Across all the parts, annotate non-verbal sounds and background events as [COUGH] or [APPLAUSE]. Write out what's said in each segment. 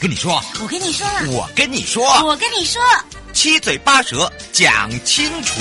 跟你说，我跟你说，我跟你说，我跟你说，七嘴八舌讲清楚。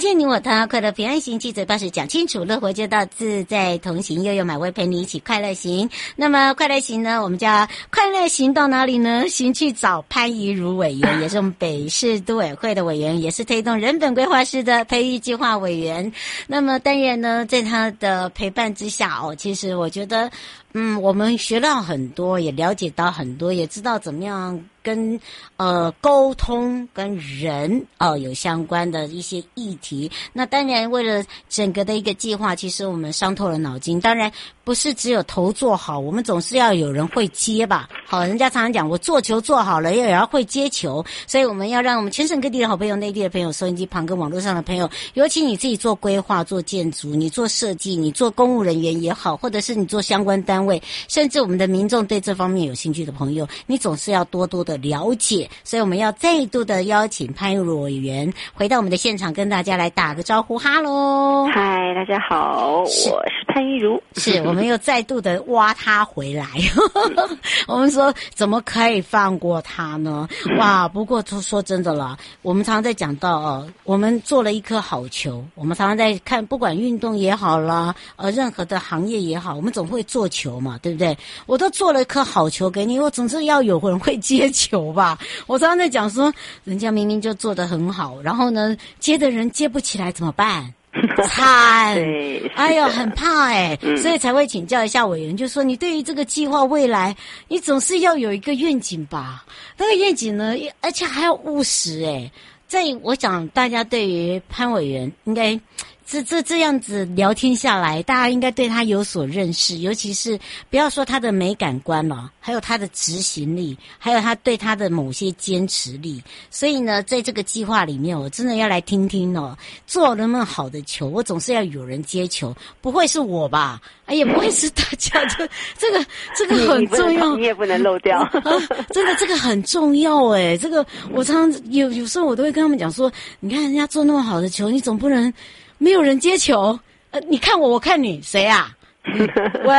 见你我他，快乐平安行，七嘴八舌讲清楚，乐活街道自在同行，悠悠美味陪你一起快乐行。那么快乐行呢，我们叫快乐行到哪里呢？行去找潘怡如委员，[LAUGHS] 也是我们北市都委会的委员，也是推动人本规划师的培育计划委员。那么当然呢，在他的陪伴之下哦，其实我觉得，嗯，我们学到很多，也了解到很多，也知道怎么样。跟呃沟通跟人哦、呃、有相关的一些议题，那当然为了整个的一个计划，其实我们伤透了脑筋。当然不是只有头做好，我们总是要有人会接吧。好，人家常常讲我做球做好了，也要会接球，所以我们要让我们全省各地的好朋友、内地的朋友、收音机旁跟网络上的朋友，尤其你自己做规划、做建筑、你做设计、你做公务人员也好，或者是你做相关单位，甚至我们的民众对这方面有兴趣的朋友，你总是要多多的。了解，所以我们要再度的邀请潘怡如委员回到我们的现场，跟大家来打个招呼。哈喽，嗨，大家好，我是潘玉如。是我们又再度的挖他回来。[LAUGHS] 我们说，怎么可以放过他呢？哇！不过说说真的啦，我们常常在讲到哦，我们做了一颗好球。我们常常在看，不管运动也好啦，呃，任何的行业也好，我们总会做球嘛，对不对？我都做了一颗好球给你，我总是要有人会接球。球吧，我常常在讲说，人家明明就做的很好，然后呢，接的人接不起来怎么办？[LAUGHS] 惨！哎呦，很怕哎、欸，[LAUGHS] 所以才会请教一下委员，就说你对于这个计划未来，你总是要有一个愿景吧？那个愿景呢，而且还要务实哎、欸。在我想，大家对于潘委员应该。这这这样子聊天下来，大家应该对他有所认识，尤其是不要说他的美感观了，还有他的执行力，还有他对他的某些坚持力。所以呢，在这个计划里面，我真的要来听听哦，做那么好的球，我总是要有人接球，不会是我吧？哎，也不会是大家。[LAUGHS] 这这个这个很重要，你，你也不能漏掉。啊、[LAUGHS] 真的，这个很重要哎。这个我常常有有时候我都会跟他们讲说，你看人家做那么好的球，你总不能。没有人接球，呃，你看我，我看你，谁啊？[LAUGHS] 喂，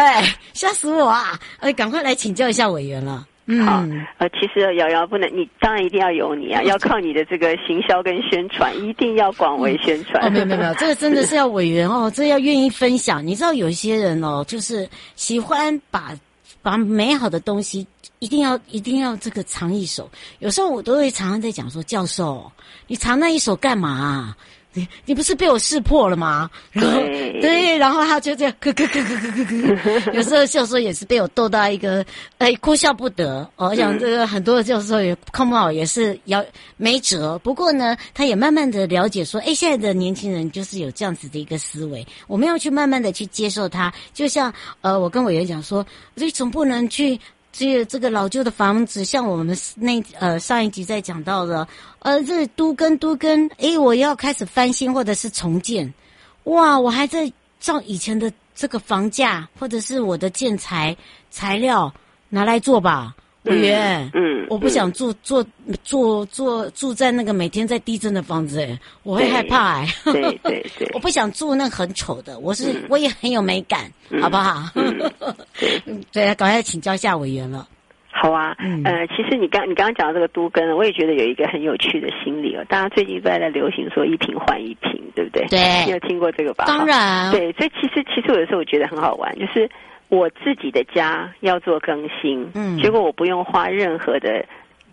吓死我啊！呃，赶快来请教一下委员了。嗯，好，呃，其实瑶瑶不能，你当然一定要有你啊，[LAUGHS] 要靠你的这个行销跟宣传，一定要广为宣传。哦，没有没有没有，这个真的是 [LAUGHS] 要委员哦，这个要愿意分享。你知道有一些人哦，就是喜欢把把美好的东西一定要一定要这个藏一手。有时候我都会常常在讲说，教授，你藏那一手干嘛啊？你你不是被我识破了吗？然后对，对，然后他就这样咯咯咯咯咯咯咯。[LAUGHS] 有时候教授也是被我逗到一个，哎，哭笑不得。我想这个很多的教授也看不好，也是要没辙。不过呢，他也慢慢的了解说，哎，现在的年轻人就是有这样子的一个思维，我们要去慢慢的去接受他。就像呃，我跟委员讲说，你总不能去。这个这个老旧的房子，像我们那呃上一集在讲到的，呃，这都跟都跟，诶，我要开始翻新或者是重建，哇，我还在照以前的这个房价或者是我的建材材料拿来做吧。委员，嗯，我不想住住住住住在那个每天在地震的房子，哎，我会害怕，哎，对对对，[LAUGHS] 我不想住那很丑的，我是我也很有美感，好不好？对，[LAUGHS] 赶快请教一下委员了。好啊，嗯呃，其实你刚你刚刚讲到这个都跟，我也觉得有一个很有趣的心理哦。大家最近都在在流行说一瓶换一瓶，对不对？对你有听过这个吧？当然，对，所以其实其实有的时候我觉得很好玩，就是我自己的家要做更新，嗯结果我不用花任何的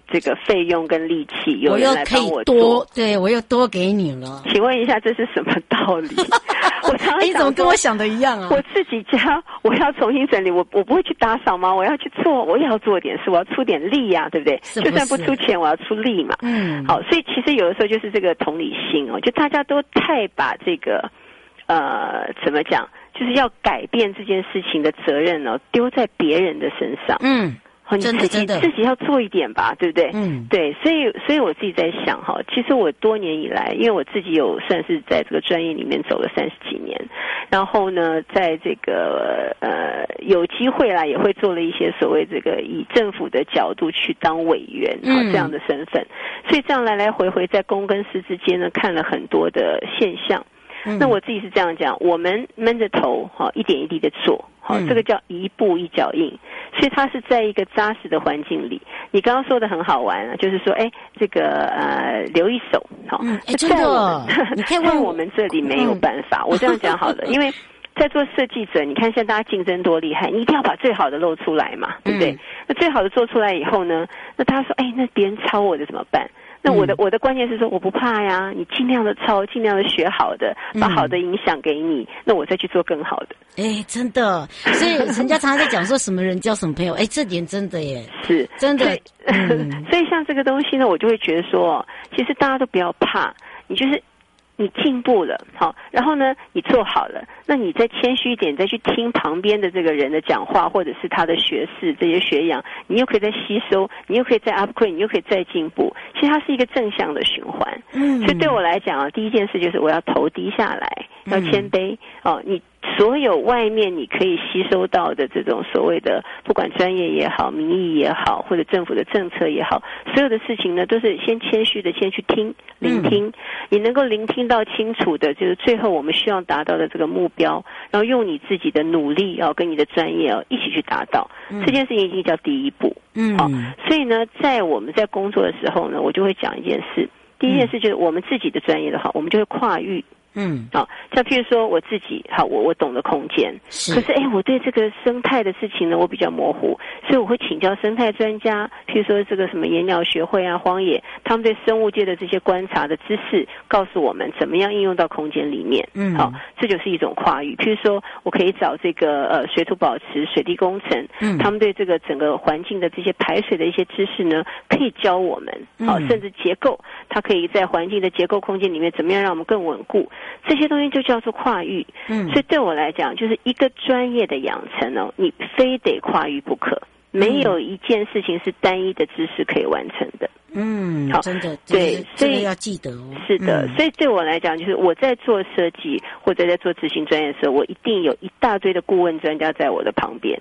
这个费用跟力气，有人来帮我多做。，对我又多给你了。请问一下，这是什么道理？[LAUGHS] 我常常哎，你怎么跟我想的一样啊？我自己家我要重新整理，我我不会去打扫吗？我要去做，我也要做点事，我要出点力呀、对不对？是不就算不出钱，我要出力嘛。嗯，好，所以其实有的时候就是这个同理心哦，就大家都太把这个呃怎么讲，就是要改变这件事情的责任哦，丢在别人的身上。嗯哦，你自己自己要做一点吧，对不对？嗯对，所以所以我自己在想哈，其实我多年以来，因为我自己有算是在这个专业里面走了三十几年，然后呢，在这个呃有机会啦，也会做了一些所谓这个以政府的角度去当委员啊、嗯这样的身份，所以这样来来回回在公跟私之间呢，看了很多的现象。嗯那我自己是这样讲，我们闷着头哈，一点一滴的做，好，嗯这个叫一步一脚印，所以它是在一个扎实的环境里。你刚刚说的很好玩啊，就是说，哎，这个呃，留一手，好，在我们 [LAUGHS] 在我们这里没有办法，我这样讲好了，因为。在做设计者，你看现在大家竞争多厉害，你一定要把最好的露出来嘛，对不对？嗯那最好的做出来以后呢，那他说，哎，那别人抄我的怎么办？那我的、嗯我的观念是说，我不怕呀，你尽量的抄，尽量的学好的，把好的影响给你，那我再去做更好的。哎，真的，所以人家常常在讲说什么人交什么朋友，哎，这点真的耶，是真的所以,、嗯 [LAUGHS] 所以像这个东西呢，我就会觉得说，其实大家都不要怕，你就是。你进步了，好，然后呢，你做好了，那你再谦虚一点，再去听旁边的这个人的讲话，或者是他的学士这些学养，你又可以再吸收，你又可以再 upgrade，你又可以再进步。其实它是一个正向的循环。嗯，所以对我来讲啊，第一件事就是我要头低下来，要谦卑、哦。你所有外面你可以吸收到的这种所谓的，不管专业也好、民意也好，或者政府的政策也好，所有的事情呢，都是先谦虚的先去听、聆听。你能够聆听到清楚的，就是最后我们需要达到的这个目标，然后用你自己的努力哦，跟你的专业哦一起去达到。这件事情已经叫第一步。嗯，好、所以呢，在我们在工作的时候呢，我就会讲一件事。第一件事就是我们自己的专业的话，我们就会跨域。嗯，好，像譬如说我自己，好，我我懂得空间，是可是哎，我对这个生态的事情呢，我比较模糊，所以我会请教生态专家，譬如说这个什么野鸟学会啊、荒野，他们对生物界的这些观察的知识，告诉我们怎么样应用到空间里面。嗯好，这就是一种跨域。譬如说我可以找这个呃水土保持、水利工程，嗯他们对这个整个环境的这些排水的一些知识呢，可以教我们。好，嗯甚至结构，它可以在环境的结构空间里面，怎么样让我们更稳固？这些东西就叫做跨域。嗯所以对我来讲，就是一个专业的养成哦，你非得跨域不可。没有一件事情是单一的知识可以完成的。嗯，好真的，对所以要记得哦。是的，嗯所以对我来讲，就是我在做设计或者在做执行专业的时候，我一定有一大堆的顾问专家在我的旁边。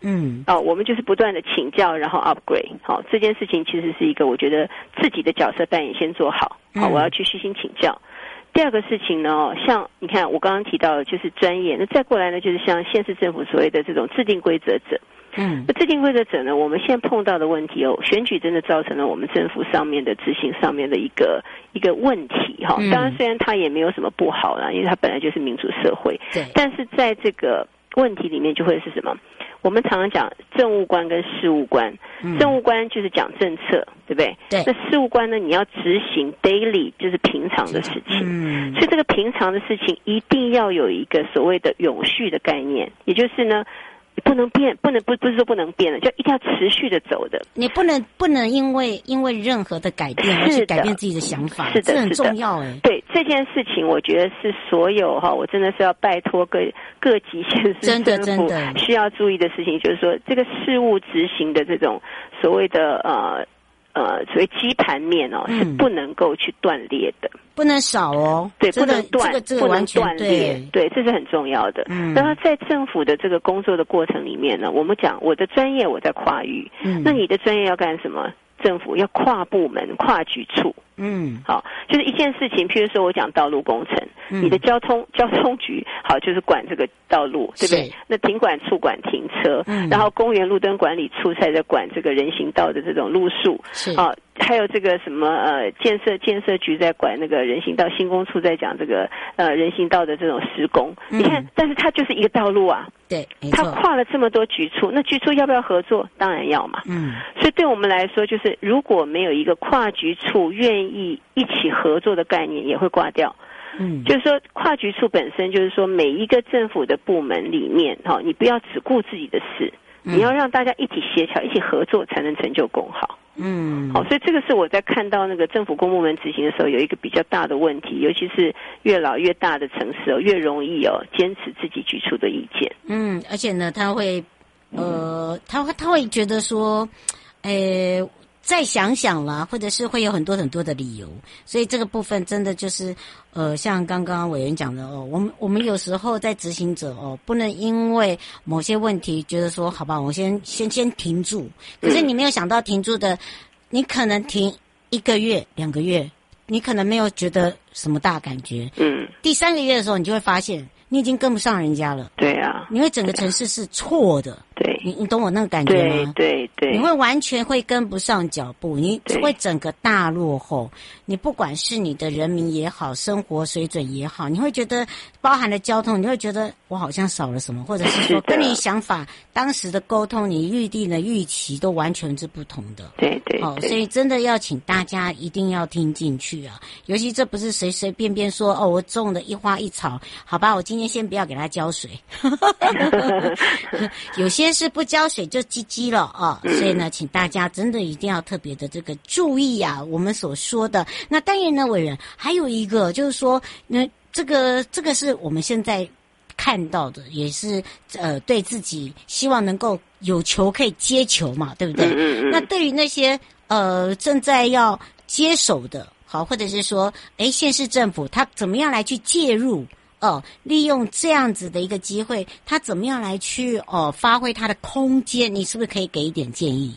嗯哦，我们就是不断的请教，然后 upgrade。好、这件事情其实是一个我觉得自己的角色扮演先做好。好、嗯我要去虚心请教。第二个事情呢，像你看我刚刚提到的，就是专业。那再过来呢，就是像县市政府所谓的这种制定规则者。嗯那制定规则者呢，我们现在碰到的问题哦，选举真的造成了我们政府上面的执行上面的一个一个问题哈、哦当然，虽然它也没有什么不好啦，因为它本来就是民主社会。对，但是在这个问题里面，就会是什么？我们常常讲政务官跟事务官，嗯政务官就是讲政策，对不对？对那事务官呢，你要执行 daily，就是平常的事情。嗯所以这个平常的事情一定要有一个所谓的永续的概念，也就是呢，你不能变，不能不不是说不能变了，就一定要持续的走的。你不能不能因为因为任何的改变而是改变自己的想法，是的这很是的重要哎。对这件事情，我觉得是所有哈，我真的是要拜托各各级县市真的政府真的需要注意的事情，就是说这个事务执行的这种所谓的呃呃所谓基盘面哦，嗯。是不能够去断裂的，不能少哦，对，这个不能断，这个这个不能断裂，对，对，这是很重要的。嗯。然后在政府的这个工作的过程里面呢，我们讲我的专业我在跨域，嗯。那你的专业要干什么？政府要跨部门、跨局处。嗯，好，就是一件事情，譬如说我讲道路工程，嗯。你的交通交通局好就是管这个道路，对不对？那停管处管停车，嗯。然后公园路灯管理处才在管这个人行道的这种路数，是。啊，还有这个什么呃建设建设局在管那个人行道，新工处在讲这个呃人行道的这种施工。嗯你看，但是它就是一个道路啊，对，没它，跨了这么多局处，那局处要不要合作？当然要嘛。嗯所以对我们来说，就是如果没有一个跨局处愿意一起合作的概念，也会挂掉。嗯，就是说，跨局处本身就是说，每一个政府的部门里面，哈，你不要只顾自己的事，嗯你要让大家一起协调、一起合作，才能成就更好。嗯，好，所以这个是我在看到那个政府公部门执行的时候，有一个比较大的问题，尤其是越老越大的城市哦，越容易哦坚持自己举出的意见。嗯，而且呢，他会，呃，他会他会觉得说，呃，再想想啦，或者是会有很多很多的理由，所以这个部分真的就是，呃，像刚刚委员讲的哦，我们我们有时候在执行者哦，不能因为某些问题觉得说，好吧，我先先先停住，可是你没有想到停住的，你可能停一个月、两个月，你可能没有觉得什么大感觉，嗯，第三个月的时候，你就会发现你已经跟不上人家了。对啊，因为整个城市是错的，对，你你懂我那个感觉吗？对对，你会完全会跟不上脚步，你对会整个大落后。你不管是你的人民也好，生活水准也好，你会觉得包含了交通，你会觉得我好像少了什么，或者是说跟你想法当时的沟通，你预定的预期都完全是不同的。对对哦，所以真的要请大家一定要听进去啊！尤其这不是随随便便说哦，我种的一花一草，好吧，我今天先不要给它浇水。[LAUGHS] [LAUGHS] 有些是不浇水就唧唧了啊、哦，所以呢，请大家真的一定要特别的这个注意啊，我们所说的。那当然呢，伟人还有一个就是说，那这个这个是我们现在看到的，也是呃对自己希望能够有球可以接球嘛，对不对？嗯嗯嗯那对于那些呃正在要接手的，好，或者是说，哎，县市政府他怎么样来去介入？哦，利用这样子的一个机会，他怎么样来去哦发挥他的空间？你是不是可以给一点建议？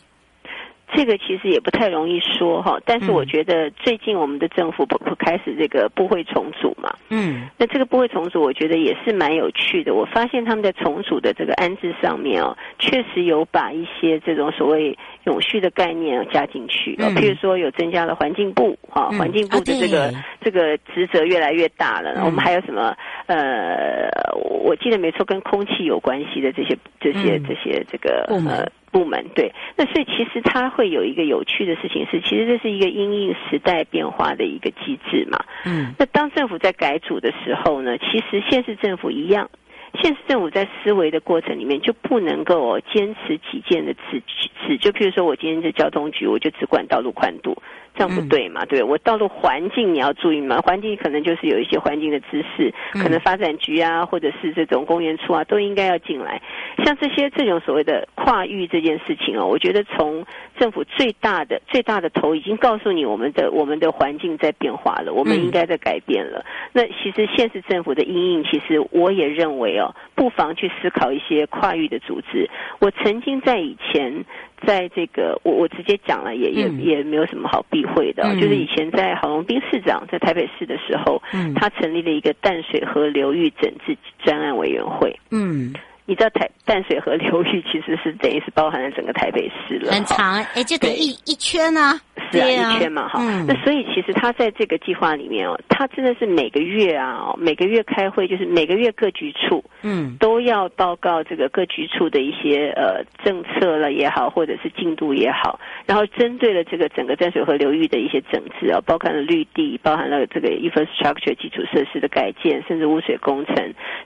这个其实也不太容易说哈，但是我觉得最近我们的政府不不开始这个部会重组嘛，嗯那这个部会重组，我觉得也是蛮有趣的。我发现他们在重组的这个安置上面哦，确实有把一些这种所谓永续的概念哦加进去。譬如说有增加了环境部啊，嗯环境部的这个、啊这个职责越来越大了。嗯我们还有什么呃，我记得没错，跟空气有关系的这些这些嗯这些这个部门呃部门对。那所以其实它会有一个有趣的事情是，其实这是一个因应时代变化的一个机制嘛。嗯那当政府在改组的时候呢，其实县市政府一样，现实政府在思维的过程里面就不能够坚持己见的自治，就譬如说我今天是交通局，我就只管道路宽度，这样不对嘛？对我道路环境你要注意嘛，环境可能就是有一些环境的知识，可能发展局啊，或者是这种公园处啊，都应该要进来。像这些这种所谓的跨域这件事情哦，我觉得从政府最大的最大的头已经告诉你，我们的我们的环境在变化了，我们应该在改变了。那其实县市政府的阴影，其实我也认为哦，不妨去思考一些跨域的组织。我曾经在以前。在这个，我我直接讲了，也也、嗯、也没有什么好避讳的、就是以前在郝龙斌市长在台北市的时候，嗯，他成立了一个淡水河流域整治专案委员会，嗯，你知道台淡水河流域 [LAUGHS] 其实是等于是包含了整个台北市了，很长，哎，就等于一一圈啊，是啊，啊。一圈嘛，哈、嗯，那所以其实他在这个计划里面哦，他真的是每个月啊，哦，每个月开会，就是每个月各局处，嗯，都要报告这个各局处的一些呃政策了也好，或者是进度也好，然后针对了这个整个淡水河流域的一些整治啊，包含了绿地，包含了这个 infrastructure 基础设施的改建，甚至污水工程，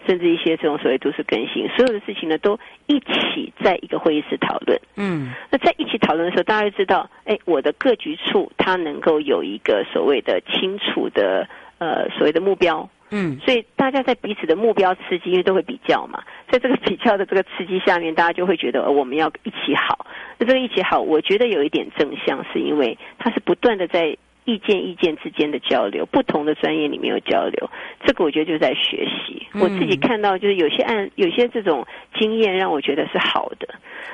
甚至一些这种所谓都市更新，所有的事情呢，都一起在一个会议室讨论。嗯，那在一起讨论的时候，大家就知道，哎，我的各局处它能够有一个所谓的清楚的呃所谓的目标。嗯，所以大家在彼此的目标刺激，因为都会比较嘛，在这个比较的这个刺激下面，大家就会觉得，呃，我们要一起好。那这个一起好，我觉得有一点正向，是因为它是不断的在一意见意见之间的交流，不同的专业里面有交流，这个我觉得就是在学习。我自己看到就是有些案，有些这种经验让我觉得是好的。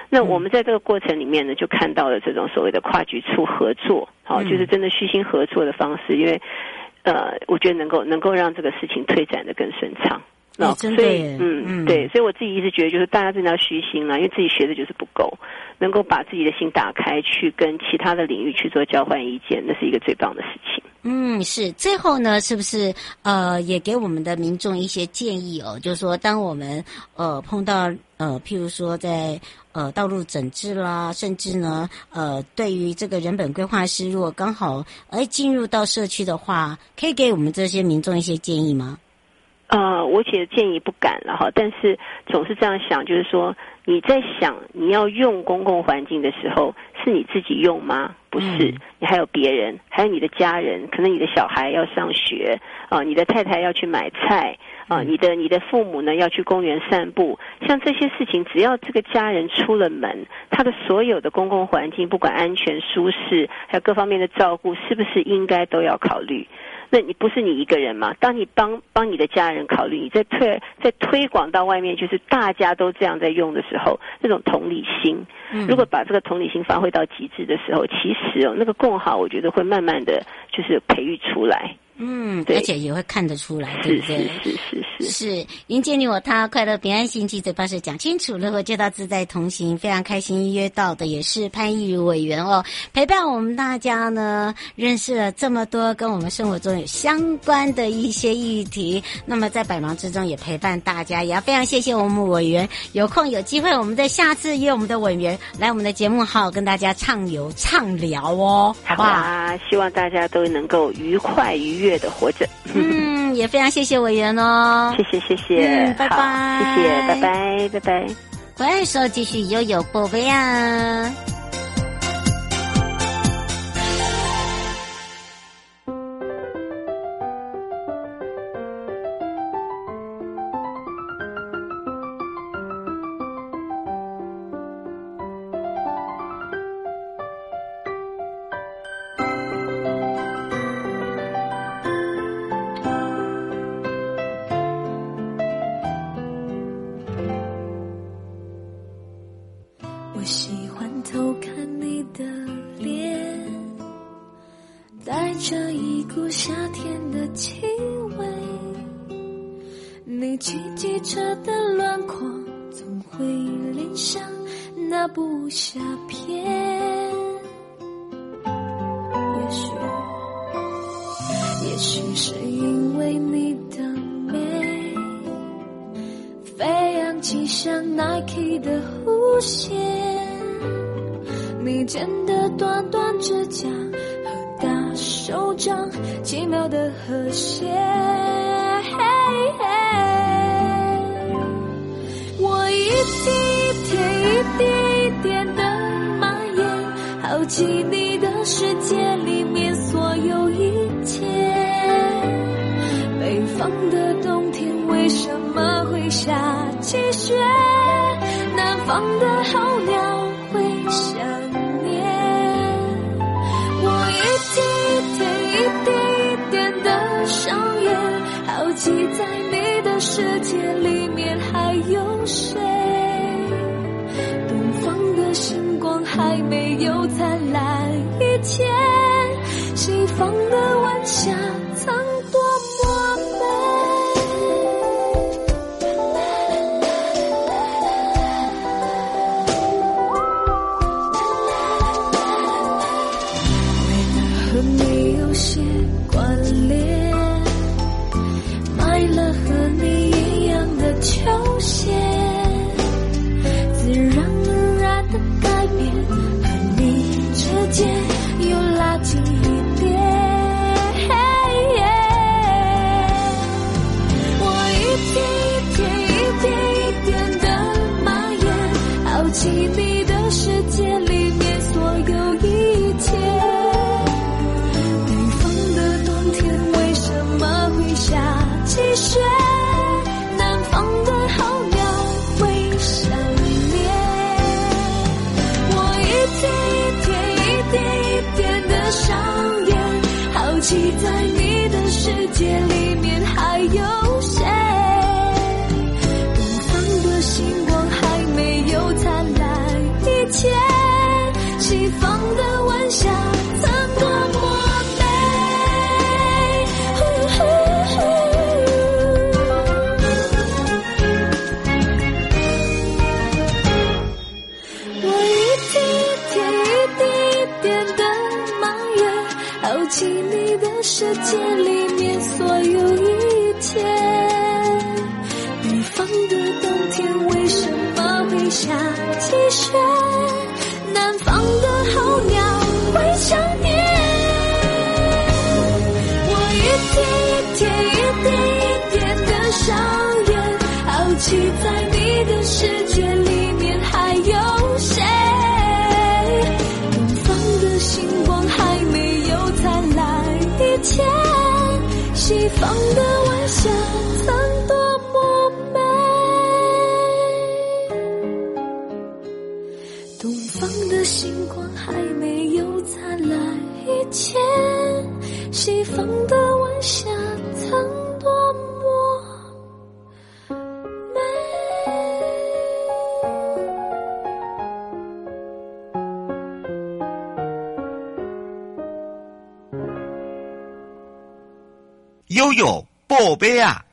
那我们在这个过程里面呢，就看到了这种所谓的跨局处合作，好，就是真的虚心合作的方式，因为呃，我觉得能够能够让这个事情推展的更顺畅。那、哦、所以，嗯嗯，对，所以我自己一直觉得，就是大家真的要虚心了，因为自己学的就是不够，能够把自己的心打开，去跟其他的领域去做交换意见，那是一个最棒的事情。嗯，是。最后呢，是不是呃，也给我们的民众一些建议哦？就是说，当我们呃碰到呃，譬如说在呃道路整治啦，甚至呢呃，对于这个人本规划师，如果刚好哎进入到社区的话，可以给我们这些民众一些建议吗？呃，我姐的建议不敢了哈，但是总是这样想，就是说你在想你要用公共环境的时候，是你自己用吗？不是，嗯、你还有别人，还有你的家人，可能你的小孩要上学啊、呃，你的太太要去买菜啊、呃，你的你的父母呢要去公园散步，像这些事情，只要这个家人出了门，他的所有的公共环境，不管安全、舒适，还有各方面的照顾，是不是应该都要考虑？那你不是你一个人嘛？当你帮帮你的家人考虑，你在推在推广到外面，就是大家都这样在用的时候，那种同理心，如果把这个同理心发挥到极致的时候，其实哦，那个共好，我觉得会慢慢的就是培育出来。嗯，对，而且也会看得出来，对不对？是是是是是，迎接你我他，快乐平安行，七嘴八舌讲清楚，乐活街道自在同行，非常开心约到的也是潘益如委员哦，陪伴我们大家呢，认识了这么多跟我们生活中有相关的一些议题，那么在百忙之中也陪伴大家，也要非常谢谢我们委员，有空有机会我们在下次约我们的委员来我们的节目，好好跟大家畅游畅聊哦，好不好？啊，希望大家都能够愉快愉悦。月的活着，嗯，[LAUGHS] 也非常谢谢委员哦，谢谢谢谢，嗯，拜拜，谢谢，拜拜拜拜，回来时候继续悠悠宝贝啊。下篇。也许，也许是因为你的美，飞扬起像 Nike 的弧线，你剪的短短指甲和大手掌，奇妙的和谐。嘿嘿一滴一天一滴。记你的世界里面所有一切北方的冬天为什么会下起雪南方的好上演，好奇在你的世界里。你的世界里面还有谁？东方的星光还没有灿烂一切，西方的晚霞曾多么美。东方的星光还没有灿烂一切，西方有宝贝啊！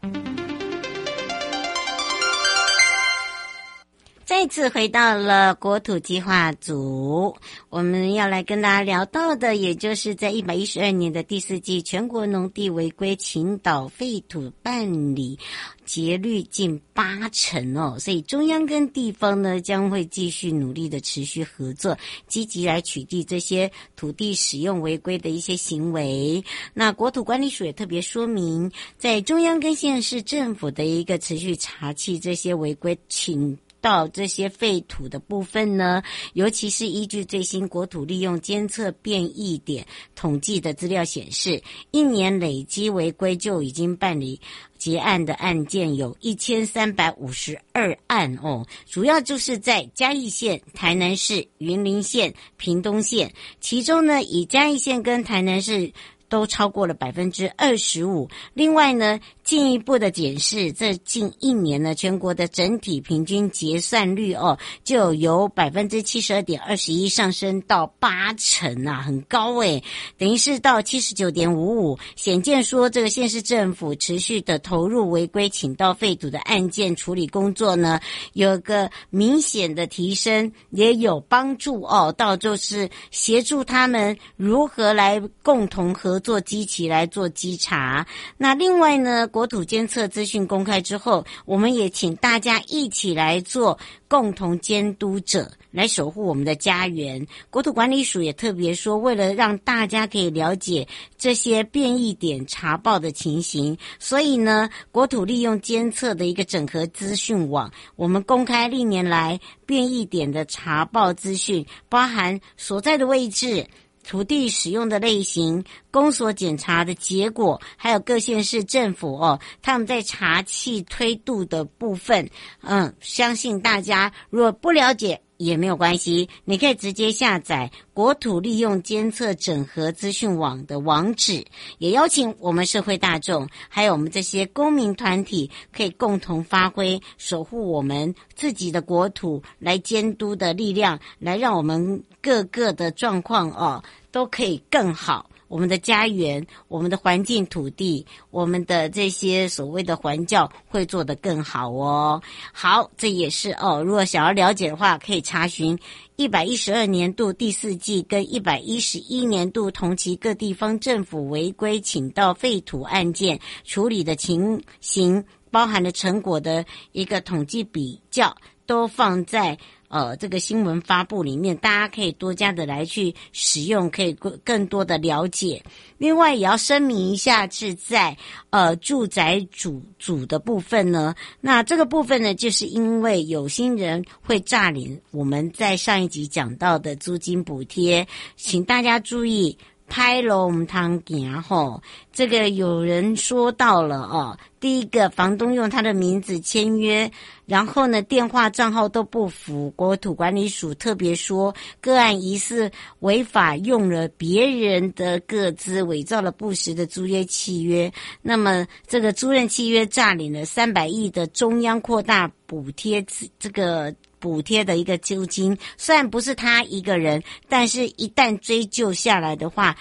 再次回到了国土计划组，我们要来跟大家聊到的，也就是在一百一十二年的第四季全国农地违规倾倒废土办理结率近八成哦，所以中央跟地方呢将会继续努力的持续合作，积极来取缔这些土地使用违规的一些行为。那国土管理署也特别说明，在中央跟县市政府的一个持续查缉这些违规倾到这些废土的部分呢，尤其是依据最新国土利用监测变异点统计的资料显示，一年累积违规就已经办理结案的案件有一千三百五十二案哦，主要就是在嘉义县、台南市、云林县、屏东县，其中呢，以嘉义县跟台南市。都超过了百分之二十五。另外呢，进一步的检视，这近一年呢，全国的整体平均结算率哦，就由百分之七十二点二十一上升到八成啊，很高诶，等于是到七十九点五五。显见说，这个县市政府持续的投入违规请到废土的案件处理工作呢，有个明显的提升，也有帮助哦，到就是协助他们如何来共同合。作机器来做稽查。那另外呢，国国土监测资讯公开之后，我们也请大家一起来做共同监督者，来守护我们的家园。国土管理署也特别说，为了让大家可以了解这些变异点查报的情形，所以呢，国土利用监测的一个整合资讯网，我们公开历年来变异点的查报资讯，包含所在的位置。土地使用的类型、公所检查的结果，还有各县市政府哦，他们在查气推度的部分，嗯，相信大家如果不了解。也没有关系，你可以直接下载国土利用监测整合资讯网的网址。也邀请我们社会大众，还有我们这些公民团体，可以共同发挥守护我们自己的国土来监督的力量，来让我们各个的状况哦都可以更好。我们的家园、我们的环境、土地、我们的这些所谓的环教会做得更好哦。好，这也是哦。如果想要了解的话，可以查询一百一十二年度第四季跟一百一十一年度同期各地方政府违规请到废土案件处理的情形，包含的成果的一个统计比较，都放在。呃，这个新闻发布里面，大家可以多加的来去使用，可以更更多的了解。另外，也要声明一下，是在呃住宅主主的部分呢。那这个部分呢，就是因为有心人会诈领我们在上一集讲到的租金补贴，请大家注意。拍龙汤行吼，这个有人说到了哦。第一个，房东用他的名字签约，然后呢，电话账号都不符。国土管理署特别说，个案疑似违法用了别人的个资，伪造了不实的租约契约。那么，这个租赁契约诈领了三百亿的中央扩大补贴，这个补贴的一个租金。虽然不是他一个人，但是一旦追究下来的话，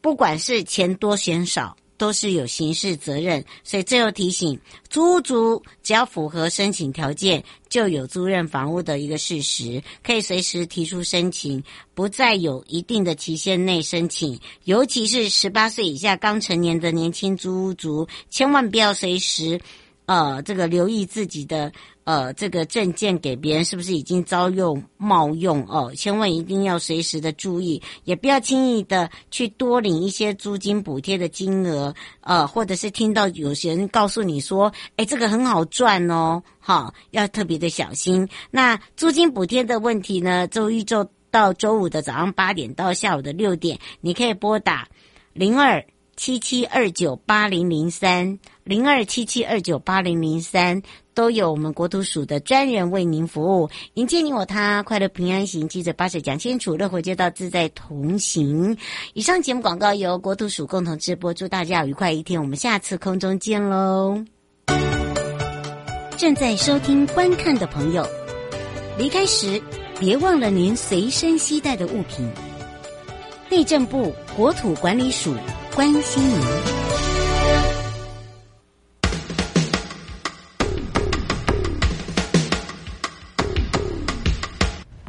不管是钱多钱少。都是有刑事责任，所以最后提醒，租屋族只要符合申请条件，就有租赁房屋的一个事实，可以随时提出申请，不再有一定的期限内申请。尤其是十八岁以下刚成年的年轻租屋族，千万不要随时，呃，这个留意自己的。呃，这个证件给别人是不是已经遭用冒用哦？千万一定要随时的注意，也不要轻易的去多领一些租金补贴的金额，呃，或者是听到有些人告诉你说，哎，这个很好赚哦，好，要特别的小心。那租金补贴的问题呢，周一周到周五的早上八点到下午的六点，你可以拨打零二七七二九八零零三零二七七二九八零零三。都有我们国土署的专人为您服务，迎接你我他，快乐平安行，记者巴士讲清楚，乐活街道自在同行。以上节目广告由国土署共同直播，祝大家愉快一天，我们下次空中见喽！正在收听观看的朋友，离开时别忘了您随身携带的物品。内政部国土管理署关心您。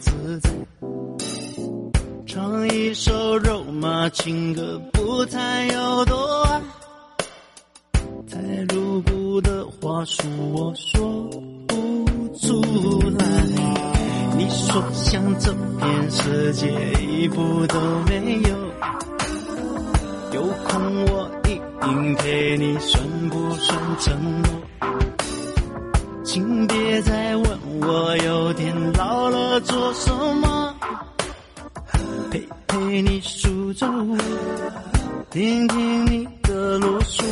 自在。唱一首肉麻情歌，不太有多爱。太露骨的话术，我说不出来。你说想走遍世界，一步都没有。有空我一定陪你，算不算承诺？请别再问我有天老了做什么，陪陪你数着我，听听你的啰嗦，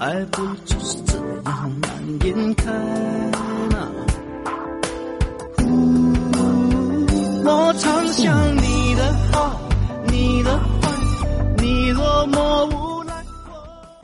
爱不就是这样满眼开。我常想你的好，你的坏，你落寞我。